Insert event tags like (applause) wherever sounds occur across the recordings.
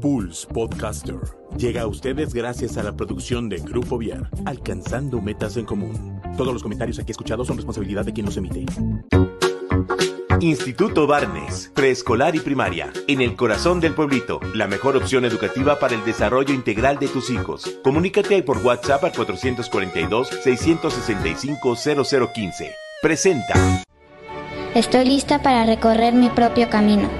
Pulse Podcaster llega a ustedes gracias a la producción de Grupo Viar, alcanzando metas en común. Todos los comentarios aquí escuchados son responsabilidad de quien los emite. Instituto Barnes, preescolar y primaria, en el corazón del pueblito, la mejor opción educativa para el desarrollo integral de tus hijos. Comunícate por WhatsApp al 442-665-0015. Presenta. Estoy lista para recorrer mi propio camino.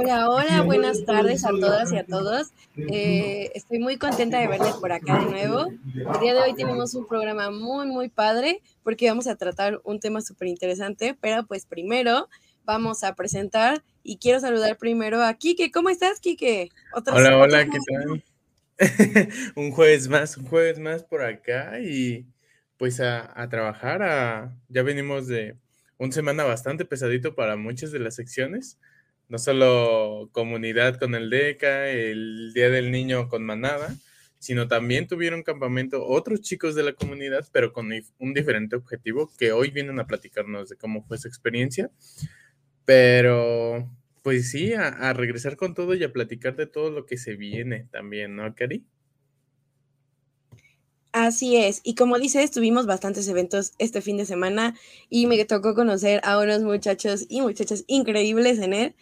Hola, hola, buenas tardes a todas y a todos. Eh, estoy muy contenta de verles por acá de nuevo. El día de hoy tenemos un programa muy, muy padre porque vamos a tratar un tema súper interesante, pero pues primero vamos a presentar y quiero saludar primero a Kike. ¿Cómo estás, Kike? hola, hola, ¿qué tal? (laughs) un jueves más, un jueves más por acá y pues a, a trabajar. A, ya venimos de una semana bastante pesadito para muchas de las secciones no solo comunidad con el DECA, el Día del Niño con Manada, sino también tuvieron campamento otros chicos de la comunidad, pero con un diferente objetivo, que hoy vienen a platicarnos de cómo fue su experiencia. Pero, pues sí, a, regresar con todo y a platicar de todo lo que se viene también, ¿no, Cari? Así es, y como dices, tuvimos bastantes eventos este fin de semana y me tocó conocer a unos muchachos y muchachas increíbles en él.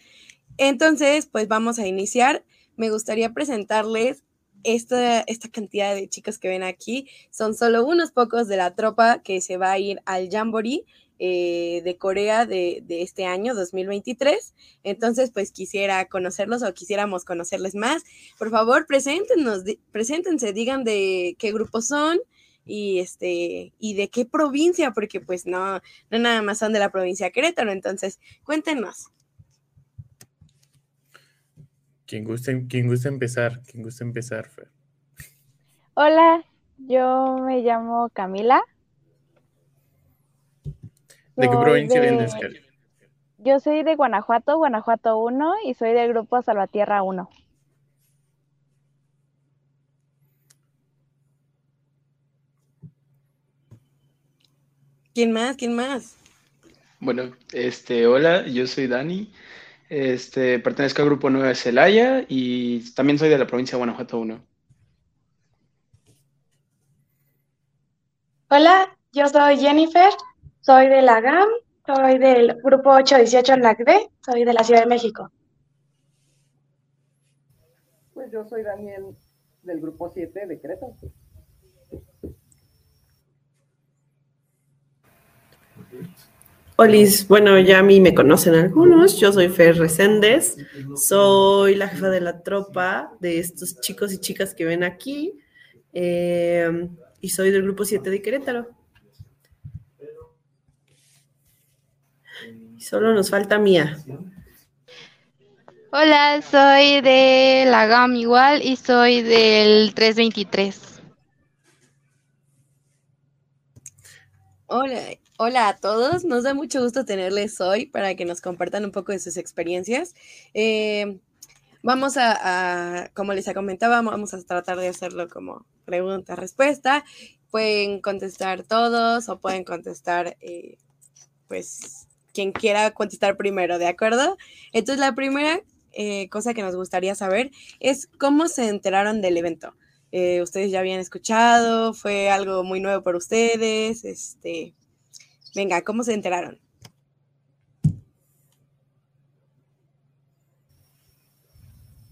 Entonces, pues vamos a iniciar. Me gustaría presentarles esta, esta cantidad de chicos que ven aquí. Son solo unos pocos de la tropa que se va a ir al Jamboree eh, de Corea de, de, este año 2023. Entonces, pues quisiera conocerlos o quisiéramos conocerles más. Por favor, preséntenos, preséntense, digan de qué grupo son y este y de qué provincia, porque pues no, no nada más son de la provincia de Querétaro. Entonces, cuéntenos. Quien guste, quien guste empezar, quien guste empezar, Fer. Hola, yo me llamo Camila. ¿De qué provincia vienes, Yo soy de Guanajuato, Guanajuato 1, y soy del grupo Salvatierra 1. ¿Quién más? ¿Quién más? Bueno, este, hola, yo soy Dani. Este, pertenezco al grupo 9 de Celaya y también soy de la provincia de Guanajuato 1. Hola, yo soy Jennifer, soy de la GAM, soy del grupo 818 LACD, soy de la Ciudad de México. Pues yo soy Daniel del grupo 7 de Creta. Olis, bueno, ya a mí me conocen algunos. Yo soy Fer Reséndez, soy la jefa de la tropa de estos chicos y chicas que ven aquí eh, y soy del grupo 7 de Querétaro. Solo nos falta Mía. Hola, soy de la GAM igual y soy del 323. Hola, Hola a todos, nos da mucho gusto tenerles hoy para que nos compartan un poco de sus experiencias. Eh, vamos a, como les comentaba, vamos a tratar de hacerlo como pregunta-respuesta. Pueden contestar todos o pueden contestar, eh, pues, quien quiera contestar primero, ¿de acuerdo? Entonces, la primera eh, cosa que nos gustaría saber es cómo se enteraron del evento. ustedes ya habían escuchado, fue algo muy nuevo para ustedes, este, Venga, ¿cómo se enteraron?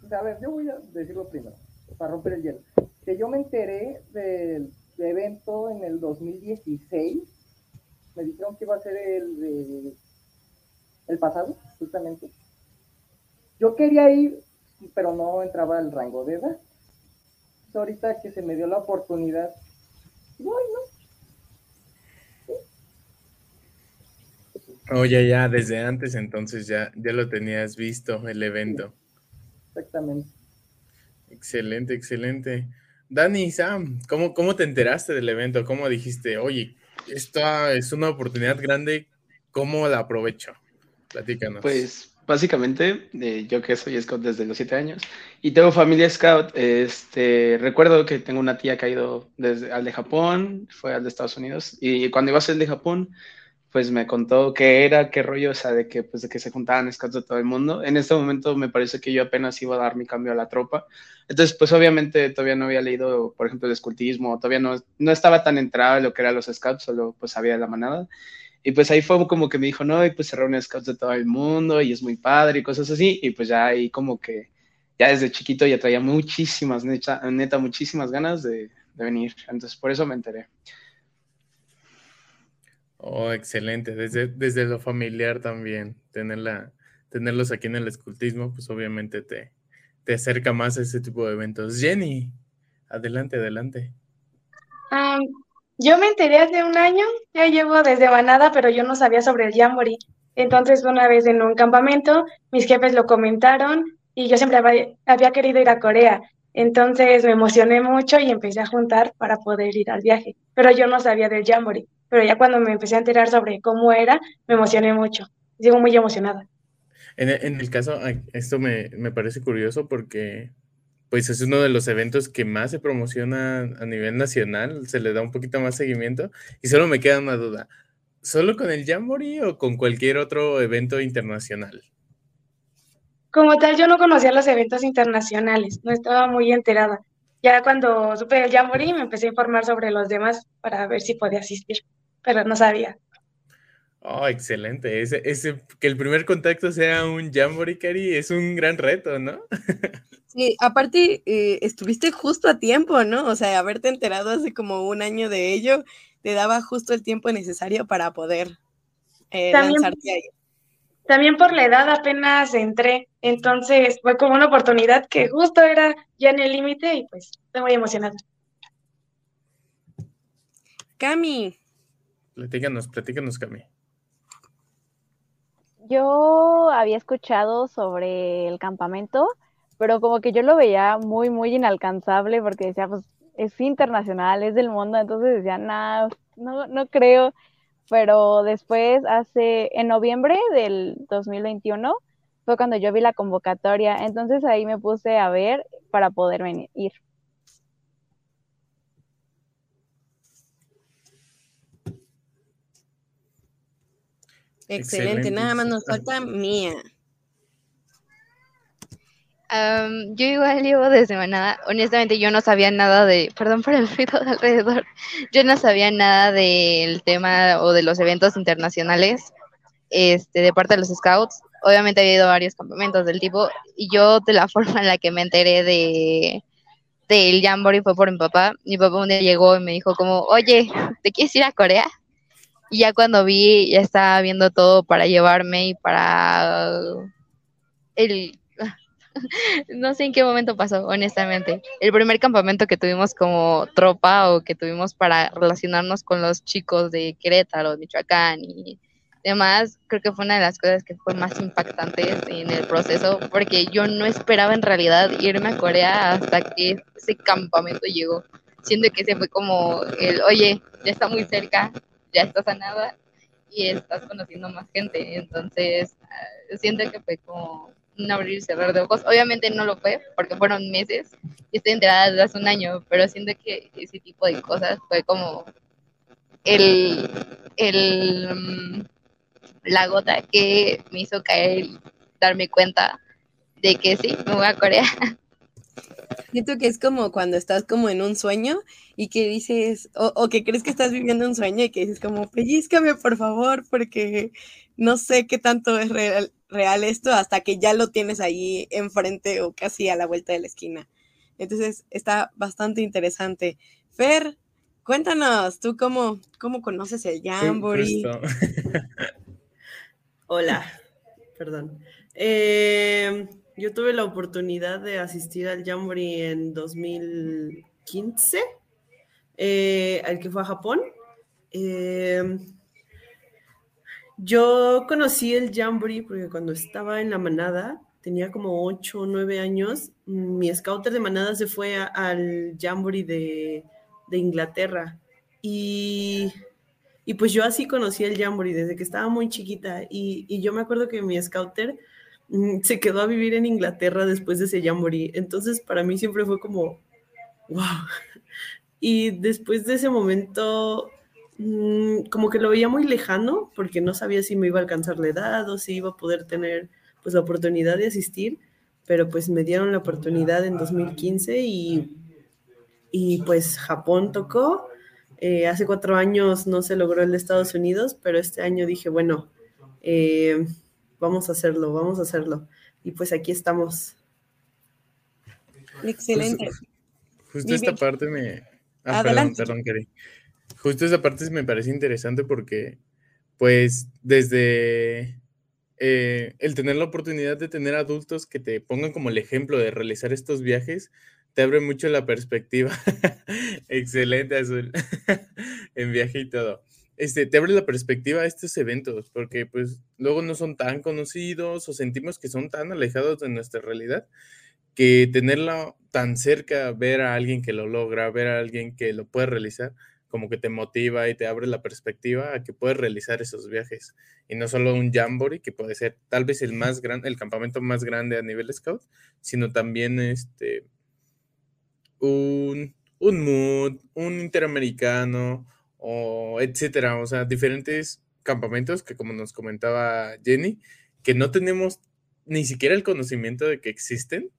Pues, a ver, yo voy a decirlo primero, para romper el hielo. Que yo me enteré del evento en el 2016. Me dijeron que iba a ser el, el pasado, justamente. Yo quería ir, pero no entraba el rango de edad. ahorita que se me dio la oportunidad, voy, ¿no? Oye, ya desde antes entonces ya, ya lo tenías visto el evento. Exactamente. Excelente, excelente. Dani, Sam, ¿cómo, ¿cómo te enteraste del evento? ¿Cómo dijiste, oye, esta es una oportunidad grande ¿cómo la aprovecho? Platícanos. Pues básicamente, eh, yo que soy scout desde los siete años y tengo familia scout, este, recuerdo que tengo una tía que ha ido desde al de Japón, fue al de Estados Unidos, y cuando iba a ser de Japón, pues me contó qué era, qué rollo, o sea, de que, pues, de que se juntaban scouts de todo el mundo. En este momento me parece que yo apenas iba a dar mi cambio a la tropa. Entonces, pues obviamente todavía no había leído, por ejemplo, el escultismo, todavía no, no estaba tan entrado en lo que eran los scouts, solo pues sabía de la manada. Y pues ahí fue como que me dijo, no, y pues se reúnen scouts de todo el mundo y es muy padre y cosas así. Y pues ya ahí como que, ya desde chiquito ya traía muchísimas, neta, neta muchísimas ganas de, de venir. Entonces por eso me enteré. Oh, excelente. Desde, desde lo familiar también, tenerla, tenerlos aquí en el escultismo, pues obviamente te, te acerca más a ese tipo de eventos. Jenny, adelante, adelante. Um, yo me enteré hace un año, ya llevo desde Banada, pero yo no sabía sobre el Jamboree. Entonces, una vez en un campamento, mis jefes lo comentaron y yo siempre había, querido ir a Corea. Entonces me emocioné mucho y empecé a juntar para poder ir al viaje, pero yo no sabía del Jamboree. Pero ya cuando me empecé a enterar sobre cómo era, me emocioné mucho. Sigo muy emocionada. En, en el caso, esto me, me parece curioso porque pues es uno de los eventos que más se promociona a nivel nacional, se le da un poquito más seguimiento y solo me queda una duda, ¿solo con el Jamboree o con cualquier otro evento internacional? Como tal, yo no conocía los eventos internacionales, no estaba muy enterada. Ya cuando supe el Jamboree me empecé a informar sobre los demás para ver si podía asistir, pero no sabía. Oh, excelente. Ese, ese, que el primer contacto sea un Jamboree, Cari, es un gran reto, ¿no? (laughs) Sí, aparte eh, estuviste justo a tiempo, ¿no? O sea, haberte enterado hace como un año de ello, te daba justo el tiempo necesario para poder eh, También- lanzarte ahí. También por la edad apenas entré, entonces fue como una oportunidad que justo era ya en el límite y pues estoy muy emocionada. Cami. Platícanos, platícanos, Cami. Yo había escuchado sobre el campamento, pero como que yo lo veía muy, muy inalcanzable porque decía, pues es internacional, es del mundo, entonces decía, nah, no, no creo. Pero después, hace, en noviembre del 2021, fue cuando yo vi la convocatoria, entonces ahí me puse a ver para poder venir, ir. Excelente. Excelente. Nada más nos falta Mía. Am, yo igual llevo desde manada. Honestamente, yo no sabía nada de. Perdón por el ruido de alrededor. Yo no sabía nada del tema o de los eventos internacionales este, de parte de los scouts. Obviamente había ido a varios campamentos del tipo. Y yo, de la (laughs) forma en la que me enteré de del Jamboree fue por mi papá. Mi papá un día llegó y me dijo como, oye, ¿te quieres ir a Corea? Y ya cuando vi, ya estaba viendo todo para llevarme y para el (laughs) no sé en qué momento pasó, honestamente. El primer campamento que tuvimos como tropa o que tuvimos para relacionarnos con los chicos de Querétaro, Michoacán y demás, creo que fue una de las cosas que fue más impactantes en el proceso, porque yo no esperaba en realidad irme a Corea hasta que ese campamento llegó. Siento que ese fue como el, oye, ya está muy cerca, ya estás a nada y estás conociendo más gente. Entonces, ah, siento que fue como un abrir y cerrar de ojos. Obviamente no lo fue, porque fueron meses y estoy enterada desde hace un año, pero siento que ese tipo de cosas fue como el, el, mm, la gota que me hizo caer darme cuenta de que sí, me voy a Corea. Siento que es como cuando estás como en un sueño y que dices, o, o que crees que estás viviendo un sueño y que dices como, pellizcame por favor, porque no sé qué tanto es real, real esto hasta que ya lo tienes ahí enfrente o casi a la vuelta de la esquina. Entonces está bastante interesante. Fer, cuéntanos, ¿tú cómo, cómo conoces el Jamboree? (laughs) Hola, perdón. Eh, yo tuve la oportunidad de asistir al Jamboree en 2015, eh, al que fue a Japón. Eh, yo conocí el Jamboree porque cuando estaba en la manada, tenía como 8 o 9 años, mi scouter de manada se fue al Jamboree de, de Inglaterra y Y pues yo así conocí el Jamboree desde que estaba muy chiquita. Y, y yo me acuerdo que mi scouter mm, se quedó a vivir en Inglaterra después de ese Jamboree. Entonces para mí siempre fue como, wow. (laughs) Y después de ese momento, mm, como que lo veía muy lejano, porque no sabía si me iba a alcanzar la edad o si iba a poder tener pues la oportunidad de asistir, pero pues me dieron la oportunidad en 2015 y, y pues Japón tocó. Eh, hace cuatro años no se logró el de Estados Unidos, pero este año dije, bueno, eh, vamos a hacerlo, vamos a hacerlo. Y pues aquí estamos. Excelente. justo esta parte me... Ah, perdón, perdón, Justo esa parte me parece interesante porque, pues, desde eh, el tener la oportunidad de tener adultos que te pongan como el ejemplo de realizar estos viajes, te abre mucho la perspectiva. (laughs) Excelente, Azul. (laughs) en viaje y todo. Este, te abre la perspectiva a estos eventos, porque pues luego no son tan conocidos o sentimos que son tan alejados de nuestra realidad que tenerla tan cerca, ver a alguien que lo logra, ver a alguien que lo puede realizar, como que te motiva y te abre la perspectiva a que puedes realizar esos viajes. Y no solo un jamboree, que puede ser tal vez el más grande, el campamento más grande a nivel scout, sino también este, un, un mood, un interamericano, o etcétera. O sea, diferentes campamentos que como nos comentaba Jenny, que no tenemos ni siquiera el conocimiento de que existen,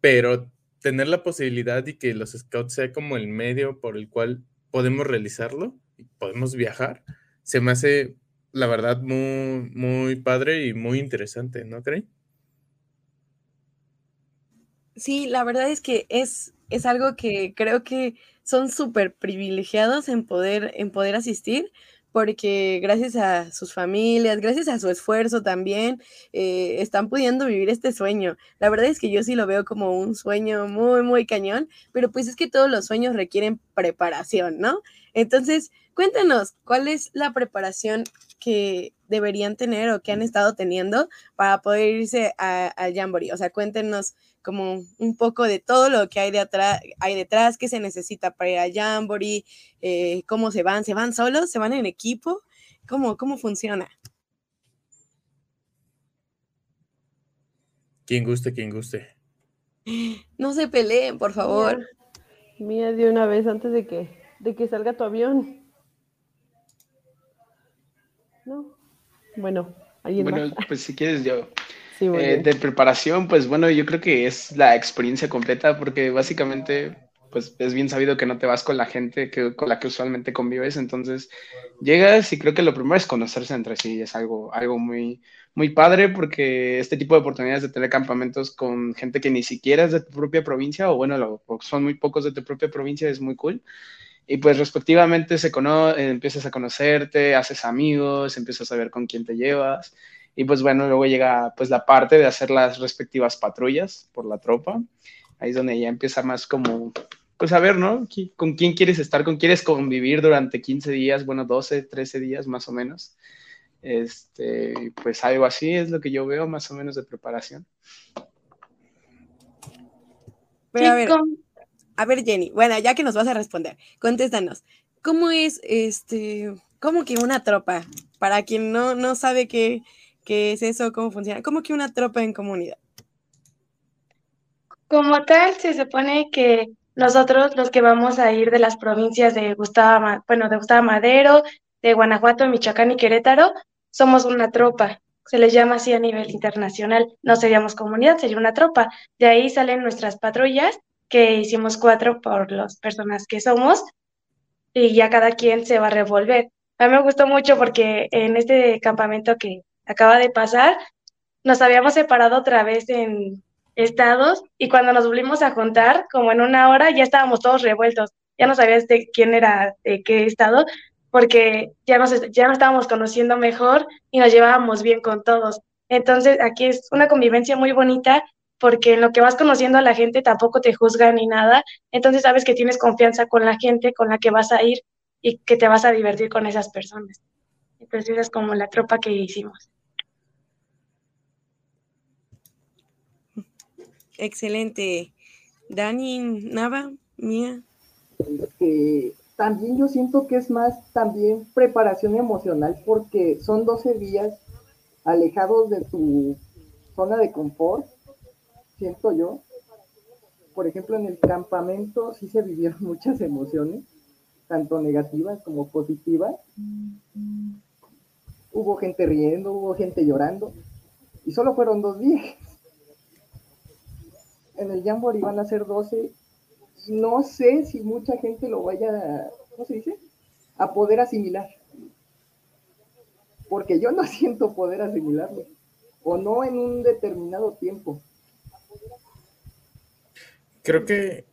pero tener la posibilidad y que los scouts sea como el medio por el cual podemos realizarlo podemos viajar, se me hace, la verdad, muy, muy padre y muy interesante, ¿no creen? Sí, la verdad es que es, es algo que creo que son súper privilegiados en poder, en poder asistir, porque gracias a sus familias, gracias a su esfuerzo también, eh, están pudiendo vivir este sueño. La verdad es que yo sí lo veo como un sueño muy, muy cañón, pero pues es que todos los sueños requieren preparación, ¿no? Entonces, cuéntanos, ¿cuál es la preparación que deberían tener o que han estado teniendo para poder irse al Jamboree? O sea, cuéntenos como un poco de todo lo que hay, de atrás, hay detrás, qué se necesita para ir al Jamboree, eh, cómo se van, ¿se van solos? ¿Se van en equipo? ¿Cómo, cómo funciona? Quien guste, quien guste. No se peleen, por favor. Mía, de una vez antes de que, de que salga tu avión. No. Bueno, ¿alguien Bueno, pues si quieres yo. (laughs) Eh, de preparación, pues bueno, yo creo que es la experiencia completa porque básicamente pues es bien sabido que no te vas con la gente que, con la que usualmente convives, entonces llegas y creo que lo primero es conocerse entre sí, es algo, algo muy, muy padre porque este tipo de oportunidades de tener campamentos con gente que ni siquiera es de tu propia provincia o bueno, son muy pocos de tu propia provincia es muy cool. Y pues respectivamente se empiezas a conocerte, haces amigos, empiezas a ver con quién te llevas y pues bueno, luego llega pues la parte de hacer las respectivas patrullas por la tropa. Ahí es donde ya empieza más como, pues a ver, ¿no? ¿Con quién quieres estar? ¿Con quién quieres convivir durante 15 días? Bueno, 12, 13 días más o menos. Este, pues algo así es lo que yo veo más o menos de preparación. Pero a ver, a ver, Jenny, bueno, ya que nos vas a responder, contéstanos, ¿cómo es este, cómo que una tropa? Para quien no, no sabe qué, ¿Qué es eso? ¿Cómo funciona? ¿Cómo que una tropa en comunidad? Como tal, se supone que nosotros, los que vamos a ir de las provincias de Gustavo, bueno, de Gustavo Madero, de Guanajuato, Michoacán y Querétaro, somos una tropa. Se les llama así a nivel internacional. No seríamos comunidad, sería una tropa. De ahí salen nuestras patrullas, que hicimos cuatro por las personas que somos, y ya cada quien se va a revolver. A mí me gustó mucho porque en este campamento que acaba de pasar, nos habíamos separado otra vez en estados y cuando nos volvimos a juntar, como en una hora, ya estábamos todos revueltos. Ya no sabías de quién era de qué estado, porque ya nos, ya nos estábamos conociendo mejor y nos llevábamos bien con todos. Entonces, aquí es una convivencia muy bonita porque en lo que vas conociendo a la gente tampoco te juzga ni nada. Entonces, sabes que tienes confianza con la gente con la que vas a ir y que te vas a divertir con esas personas. Entonces, esa es como la tropa que hicimos. Excelente. Dani, Nava, Mía. Eh, también yo siento que es más también preparación emocional porque son 12 días alejados de tu zona de confort, siento yo. Por ejemplo, en el campamento sí se vivieron (laughs) muchas emociones, tanto negativas como positivas. Hubo gente riendo, hubo gente llorando, y solo fueron dos días. En el Jamboree van a ser 12. No sé si mucha gente lo vaya, ¿cómo se dice? A poder asimilar. Porque yo no (laughs) siento poder asimilarlo. O no en un determinado tiempo. Creo que.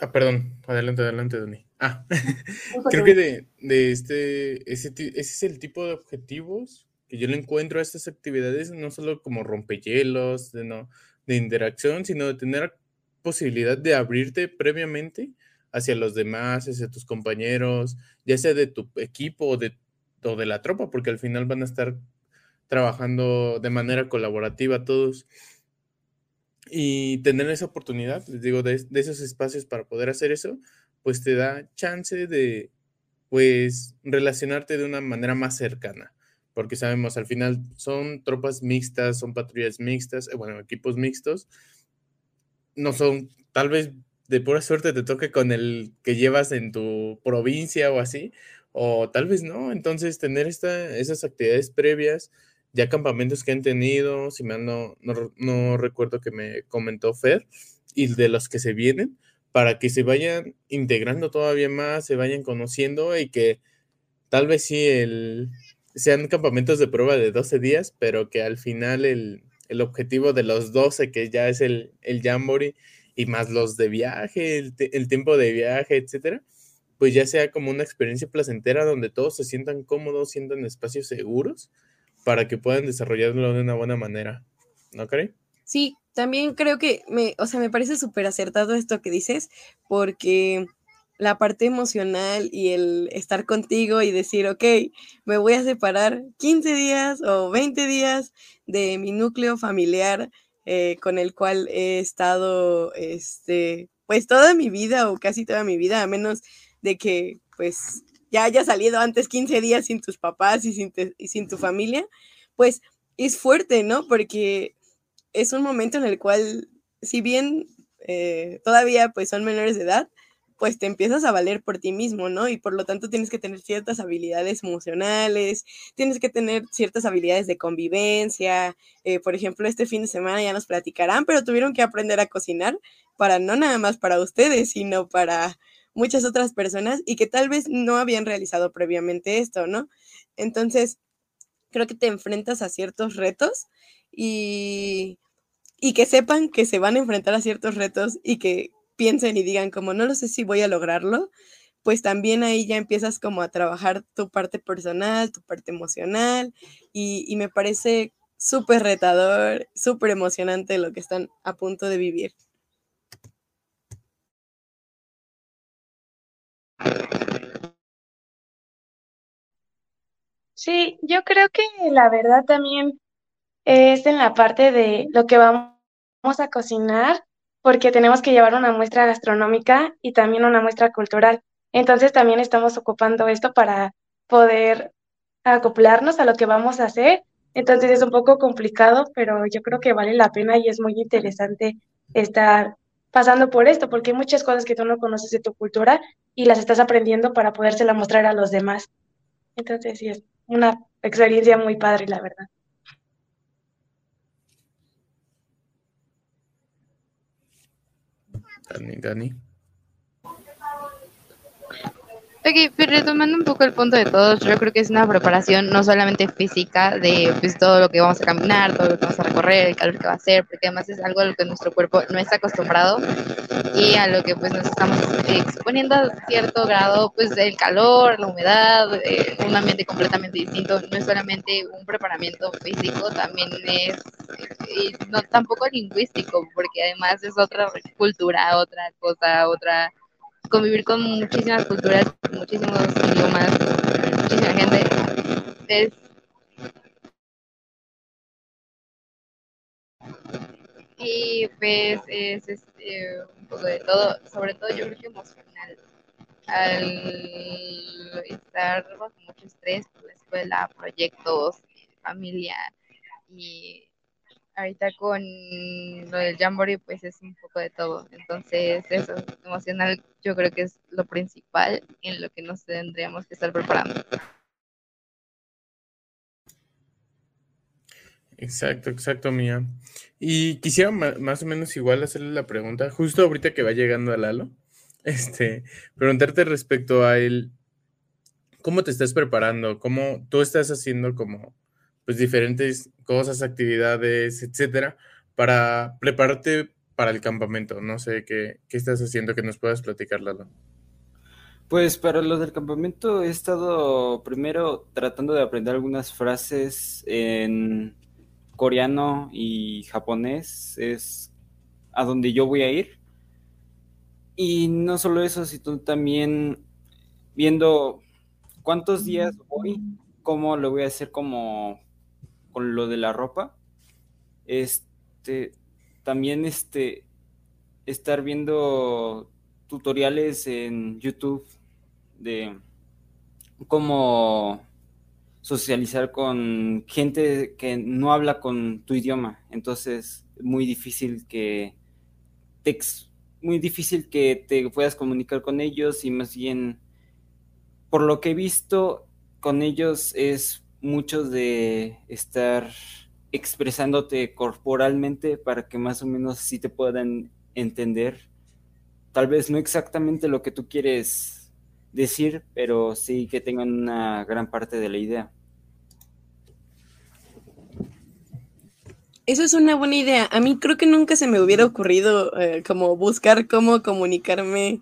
Ah, perdón. Adelante, adelante, Dani. Ah, (laughs) creo que de, de este. Ese, ese es el tipo de objetivos que yo le encuentro a estas actividades, no solo como rompehielos, de, no, de interacción, sino de tener posibilidad de abrirte previamente hacia los demás, hacia tus compañeros, ya sea de tu equipo o de, o de la tropa, porque al final van a estar trabajando de manera colaborativa todos. Y tener esa oportunidad, les digo, de, esos espacios para poder hacer eso, pues te da chance de, pues, relacionarte de una manera más cercana porque sabemos, al final son tropas mixtas, son patrullas mixtas, eh, bueno, equipos mixtos, no son, tal vez de pura suerte te toque con el que llevas en tu provincia o así, o tal vez no, entonces tener esta, esas actividades previas, ya campamentos que han tenido, si no, no, recuerdo que me comentó Fer, y de los que se vienen, para que se vayan integrando todavía más, se vayan conociendo y que tal vez sí el, sean campamentos de prueba de 12 días, pero que al final el, objetivo de los 12, que ya es el, el Jamboree, y más los de viaje, el, tiempo de viaje, etcétera, pues ya sea como una experiencia placentera donde todos se sientan cómodos, sientan espacios seguros para que puedan desarrollarlo de una buena manera. ¿No cree? Sí, también creo que me, o sea, me parece súper acertado esto que dices, porque la parte emocional y el estar contigo y decir, ok, me voy a separar 15 días o 20 días de mi núcleo familiar eh, con el cual he estado, este, pues toda mi vida o casi toda mi vida, a menos de que pues ya haya salido antes 15 días sin tus papás y sin, y sin tu familia, pues es fuerte, ¿no? Porque es un momento en el cual, si bien eh, todavía pues son menores de edad, pues te empiezas a valer por ti mismo, ¿no? Y por lo tanto tienes que tener ciertas habilidades emocionales, tienes que tener ciertas habilidades de convivencia. Eh, por ejemplo, este fin de semana ya nos platicarán, pero tuvieron que aprender a cocinar para no nada más para ustedes, sino para muchas otras personas y que tal vez no habían realizado previamente esto, ¿no? Entonces, creo que te enfrentas a ciertos retos y, y que sepan que se van a enfrentar a ciertos retos y que piensen y digan como no lo sé si voy a lograrlo, pues también ahí ya empiezas como a trabajar tu parte personal, tu parte emocional y, me parece súper retador, súper emocionante lo que están a punto de vivir. Sí, yo creo que la verdad también es en la parte de lo que vamos a cocinar porque tenemos que llevar una muestra gastronómica y también una muestra cultural. Entonces también estamos ocupando esto para poder acoplarnos a lo que vamos a hacer. Entonces es un poco complicado, pero yo creo que vale la pena y es muy interesante estar pasando por esto, porque hay muchas cosas que tú no conoces de tu cultura y las estás aprendiendo para podérsela mostrar a los demás. Entonces sí, es una experiencia muy padre, la verdad. Dani, Dani. Ok, pero retomando un poco el punto de todos, yo creo que es una preparación no solamente física de pues, todo lo que vamos a caminar, todo lo que vamos a recorrer, el calor que va a hacer, porque además es algo a lo que nuestro cuerpo no está acostumbrado y a lo que pues nos estamos exponiendo a cierto grado, pues el calor, la humedad, eh, un ambiente completamente distinto, no es solamente un preparamiento físico, también es, y no tampoco lingüístico, porque además es otra cultura, otra cosa, otra convivir con muchísimas culturas, muchísimos idiomas, muchísima gente. Es, y pues es este, un poco de todo, sobre todo yo creo que emocional. al estar bajo mucho estrés por la escuela, proyectos, familia y ahorita con lo del Jamboree pues es un poco de todo. Entonces eso emocional yo creo que es lo principal en lo que nos tendríamos que estar preparando. Exacto, exacto, Mía. Y quisiera más o menos igual hacerle la pregunta, justo ahorita que va llegando a Lalo, (laughs) este, preguntarte respecto a él, ¿cómo te estás preparando? ¿Cómo tú estás haciendo como pues diferentes cosas, actividades, etcétera, para prepararte para el campamento? No sé qué, qué estás haciendo que nos puedas platicar, Lalo. Pues para lo del campamento he estado primero tratando de aprender algunas frases en coreano y japonés, es a donde yo voy a ir. Y no solo eso, sino también viendo cuántos días voy, cómo lo voy a hacer como lo de la ropa. Este, también este, estar viendo tutoriales en YouTube de cómo socializar con gente que no habla con tu idioma. Entonces, muy difícil que te, muy difícil que te puedas comunicar con ellos y más bien, por lo que he visto con ellos es mucho de estar expresándote corporalmente para que más o menos sí te puedan entender. Tal vez no exactamente lo que tú quieres decir, pero sí que tengan una gran parte de la idea. Eso es una buena idea. A mí creo que nunca se me hubiera ocurrido eh, como buscar cómo comunicarme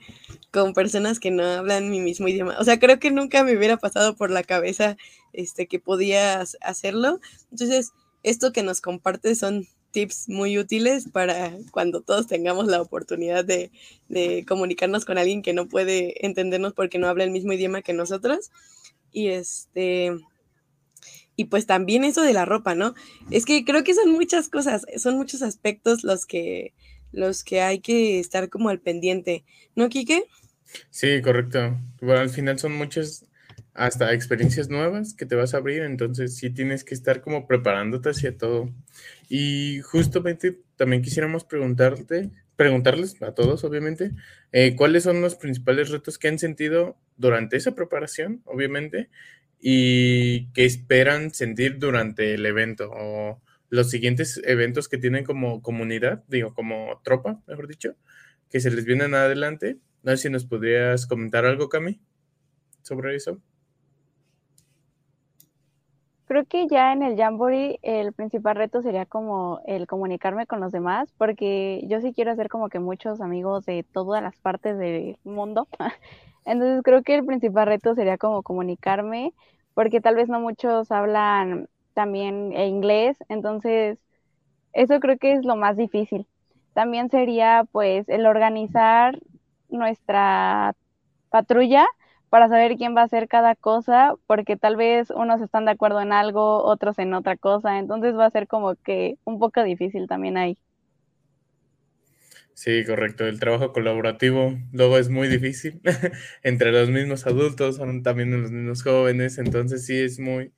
con personas que no hablan mi mismo idioma. O sea, creo que nunca me hubiera pasado por la cabeza este, que podías hacerlo. Entonces, esto que nos comparte son tips muy útiles para cuando todos tengamos la oportunidad de, comunicarnos con alguien que no puede entendernos porque no habla el mismo idioma que nosotros. Y este. Y pues también eso de la ropa, ¿no? Es que creo que son muchas cosas, son muchos aspectos los que, los que hay que estar como al pendiente, ¿no, Quique? Sí, correcto. Bueno, al final son muchas hasta experiencias nuevas que te vas a abrir, entonces sí tienes que estar como preparándote hacia todo. Y justamente también quisiéramos preguntarte, preguntarles a todos, obviamente, eh, cuáles son los principales retos que han sentido durante esa preparación, obviamente, y qué esperan sentir durante el evento o los siguientes eventos que tienen como comunidad, digo, como tropa, mejor dicho, que se les vienen adelante. No sé si nos podrías comentar algo, Cami, sobre eso. Creo que ya en el Jamboree el principal reto sería como el comunicarme con los demás, porque yo sí quiero hacer como que muchos amigos de todas las partes del mundo. (laughs) Entonces creo que el principal reto sería como comunicarme, porque tal vez no muchos hablan también inglés, entonces eso creo que es lo más difícil. También sería pues el organizar nuestra patrulla para saber quién va a hacer cada cosa, porque tal vez unos están de acuerdo en algo, otros en otra cosa, entonces va a ser como que un poco difícil también ahí. Sí, correcto. El trabajo colaborativo luego es muy difícil (laughs) entre los mismos adultos, también los mismos jóvenes, entonces sí es muy,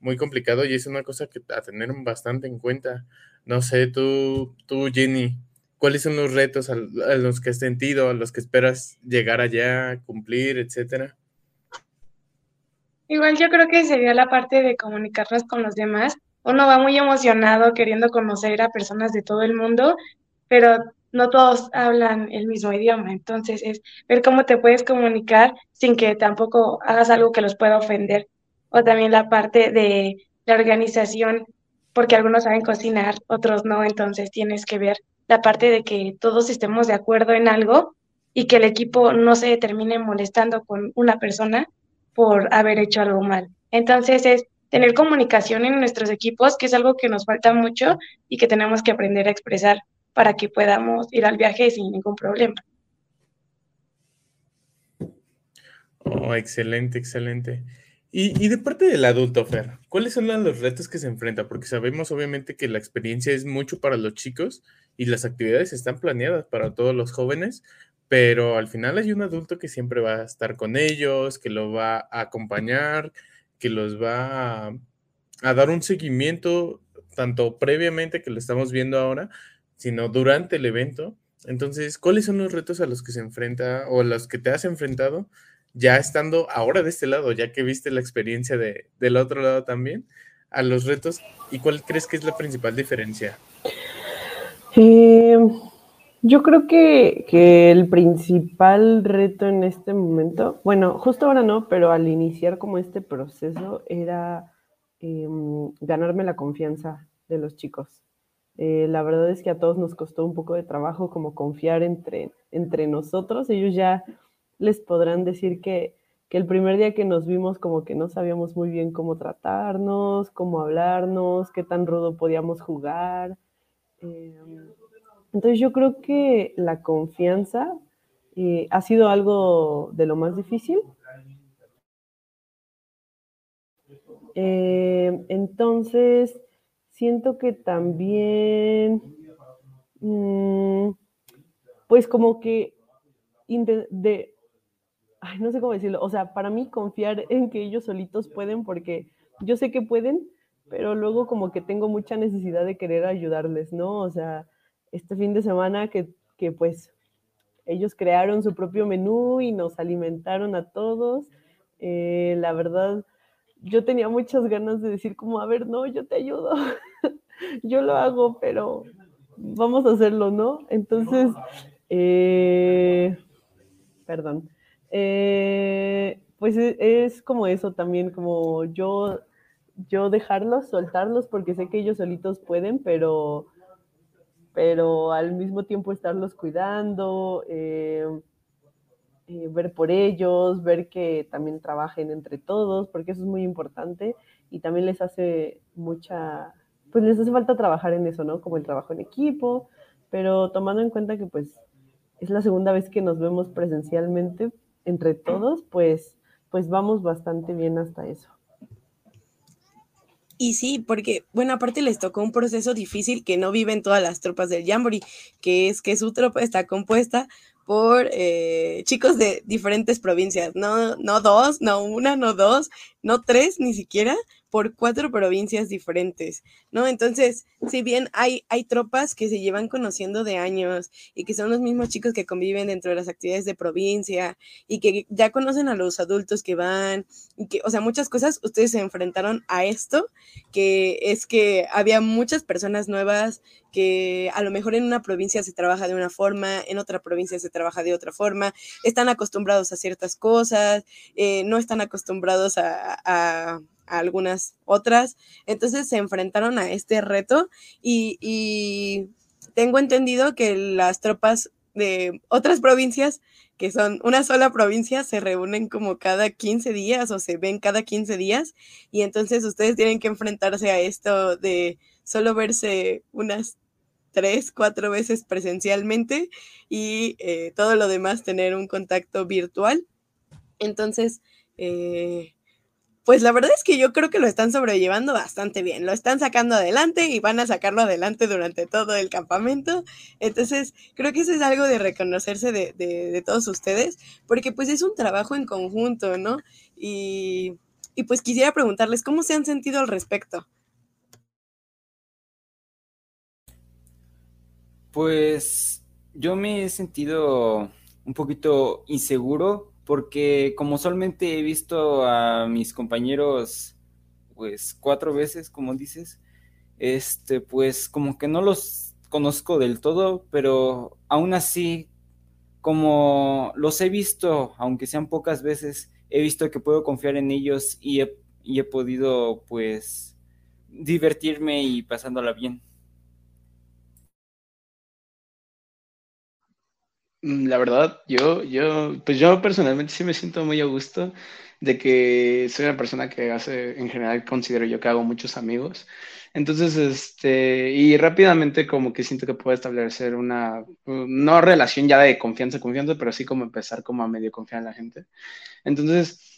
muy complicado y es una cosa que a tener bastante en cuenta. No sé, tú, tú Jenny, ¿cuáles son los retos a, los que has sentido, a los que esperas llegar allá, cumplir, etcétera? Igual yo creo que sería la parte de comunicarnos con los demás. Uno va muy emocionado queriendo conocer a personas de todo el mundo, pero no todos hablan el mismo idioma. Entonces es ver cómo te puedes comunicar sin que tampoco hagas algo que los pueda ofender. O también la parte de la organización, porque algunos saben cocinar, otros no. Entonces tienes que ver la parte de que todos estemos de acuerdo en algo y que el equipo no se termine molestando con una persona por haber hecho algo mal. Entonces es tener comunicación en nuestros equipos, que es algo que nos falta mucho y que tenemos que aprender a expresar para que podamos ir al viaje sin ningún problema. Oh, excelente, excelente. Y, y, de parte del adulto, Fer, ¿cuáles son los retos que se enfrenta? Porque sabemos obviamente que la experiencia es mucho para los chicos y las actividades están planeadas para todos los jóvenes, pero al final hay un adulto que siempre va a estar con ellos, que lo va a acompañar, que los va a, dar un seguimiento tanto previamente que lo estamos viendo ahora, sino durante el evento. Entonces, ¿cuáles son los retos a los que se enfrenta o a los que te has enfrentado ya estando ahora de este lado, ya que viste la experiencia de, del otro lado también, a los retos? ¿Y cuál crees que es la principal diferencia? Eh, yo creo que, que el principal reto en este momento, bueno, justo ahora no, pero al iniciar como este proceso era em, ganarme la confianza de los chicos. Eh, la verdad es que a todos nos costó un poco de trabajo como confiar entre, entre nosotros. Ellos ya les podrán decir que, que el primer día que nos vimos como que no sabíamos muy bien cómo tratarnos, cómo hablarnos, qué tan rudo podíamos jugar. Eh, entonces yo creo que la confianza eh, ha sido algo de lo más difícil. Eh, entonces, siento que también, mm, pues como que no sé cómo decirlo, o sea, para mí confiar en que ellos solitos pueden, porque yo sé que pueden, pero luego como que tengo mucha necesidad de querer ayudarles, ¿no? O sea, este fin de semana que, que pues ellos crearon su propio menú y nos alimentaron a todos, eh, la verdad, yo tenía muchas ganas de decir como, a ver, no, yo te ayudo, (laughs) yo lo hago, pero vamos a hacerlo, ¿no? Entonces, eh, perdón, eh, pues es, es, como eso también, como yo, yo dejarlos, soltarlos, porque sé que ellos solitos pueden, pero, pero al mismo tiempo estarlos cuidando. Eh, eh, ver por ellos, ver que también trabajen entre todos, porque eso es muy importante y también les hace mucha, pues les hace falta trabajar en eso, ¿no? Como el trabajo en equipo, pero tomando en cuenta que pues es la segunda vez que nos vemos presencialmente entre todos, pues, pues vamos bastante bien hasta eso. Y sí, porque, bueno, aparte les tocó un proceso difícil que no viven todas las tropas del Jamboree, que es que su tropa está compuesta por eh, chicos de diferentes provincias, no, no dos, no una, no dos, no tres ni siquiera, por cuatro provincias diferentes, ¿no? Entonces, si bien hay, hay tropas que se llevan conociendo de años y que son los mismos chicos que conviven dentro de las actividades de provincia y que ya conocen a los adultos que van, y que, o sea, muchas cosas, ustedes se enfrentaron a esto, que es que había muchas personas nuevas que a lo mejor en una provincia se trabaja de una forma, en otra provincia se trabaja de otra forma, están acostumbrados a ciertas cosas, eh, no están acostumbrados a, a algunas otras. Entonces se enfrentaron a este reto y, tengo entendido que las tropas de otras provincias, que son una sola provincia, se reúnen como cada 15 días o se ven cada 15 días y entonces ustedes tienen que enfrentarse a esto de solo verse unas tres, cuatro veces presencialmente y eh, todo lo demás tener un contacto virtual. Entonces, eh, pues la verdad es que yo creo que lo están sobrellevando bastante bien, lo están sacando adelante y van a sacarlo adelante durante todo el campamento. Entonces, creo que eso es algo de reconocerse de, de, de todos ustedes, porque pues es un trabajo en conjunto, ¿no? Y, y, pues quisiera preguntarles, ¿cómo se han sentido al respecto? Pues yo me he sentido un poquito inseguro porque como solamente he visto a mis compañeros pues cuatro veces, como dices, este pues como que no los conozco del todo, pero aún así como los he visto, aunque sean pocas veces, he visto que puedo confiar en ellos y he, y he podido pues divertirme y pasándola bien. La verdad, yo, yo, pues yo personalmente sí me siento muy a gusto de que soy una persona que hace, en general considero yo que hago muchos amigos. Entonces, este, y rápidamente como que siento que puedo establecer una, no relación ya de confianza, confianza, pero sí como empezar como a medio confiar en la gente. Entonces,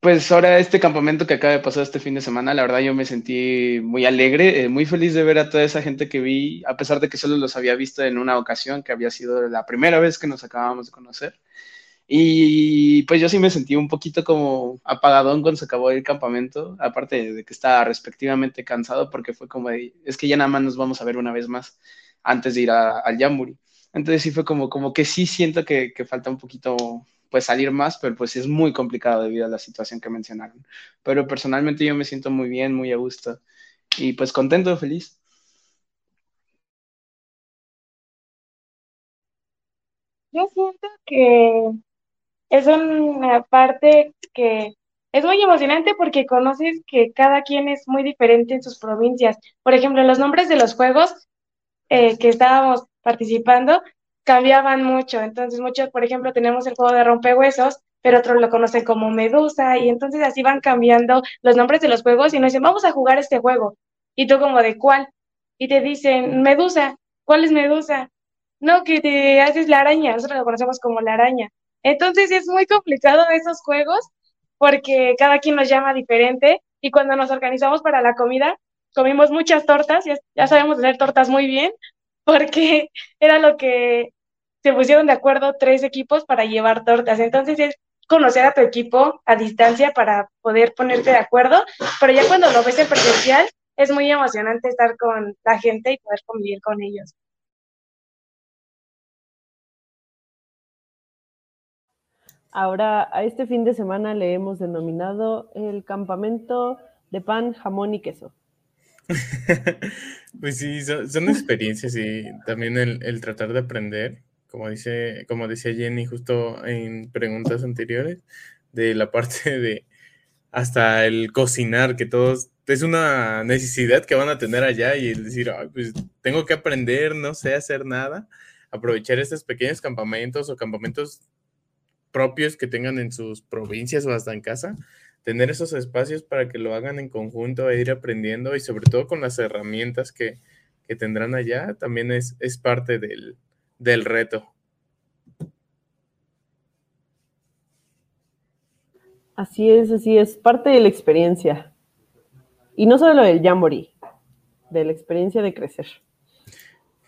pues ahora este campamento que acaba de pasar este fin de semana, la verdad yo me sentí muy alegre, eh, muy feliz de ver a toda esa gente que vi, a pesar de que solo los había visto en una ocasión, que había sido la primera vez que nos acabábamos de conocer. Y pues yo sí me sentí un poquito como apagadón cuando se acabó el campamento, aparte de que estaba respectivamente cansado porque fue como de, es que ya nada más nos vamos a ver una vez más antes de ir al Yamburi. Entonces sí fue como, como que sí siento que falta un poquito pues salir más, pero pues es muy complicado debido a la situación que mencionaron. Pero personalmente yo me siento muy bien, muy a gusto y pues contento, feliz. Yo siento que es una parte que es muy emocionante porque conoces que cada quien es muy diferente en sus provincias. Por ejemplo, los nombres de los juegos eh, que estábamos participando cambiaban mucho. Entonces, muchos, por ejemplo, tenemos el juego de rompehuesos, pero otros lo conocen como Medusa, y entonces así van cambiando los nombres de los juegos y nos dicen, vamos a jugar este juego. Y tú como, ¿de cuál? Y te dicen, Medusa, ¿cuál es Medusa? No, que te haces la araña, nosotros lo conocemos como la araña. Entonces es muy complicado esos juegos porque cada quien nos llama diferente y cuando nos organizamos para la comida, comimos muchas tortas, ya, ya sabemos hacer tortas muy bien, porque (laughs) era lo que se pusieron de acuerdo tres equipos para llevar tortas. Entonces es conocer a tu equipo a distancia para poder ponerte de acuerdo, pero ya cuando lo ves en presencial es muy emocionante estar con la gente y poder convivir con ellos. Ahora, a este fin de semana le hemos denominado el campamento de pan, jamón y queso. (laughs) pues sí, son, experiencias y también el, el, tratar de aprender, como, dice, como decía Jenny justo en preguntas anteriores, de la parte de hasta el cocinar, que todos es una necesidad que van a tener allá y el decir, pues tengo que aprender, no sé hacer nada, aprovechar estos pequeños campamentos o campamentos propios que tengan en sus provincias o hasta en casa, tener esos espacios para que lo hagan en conjunto e ir aprendiendo y sobre todo con las herramientas que, tendrán allá, también es, es parte del, del reto. Así es, así es, parte de la experiencia. Y no solo del Jamboree, de la experiencia de crecer.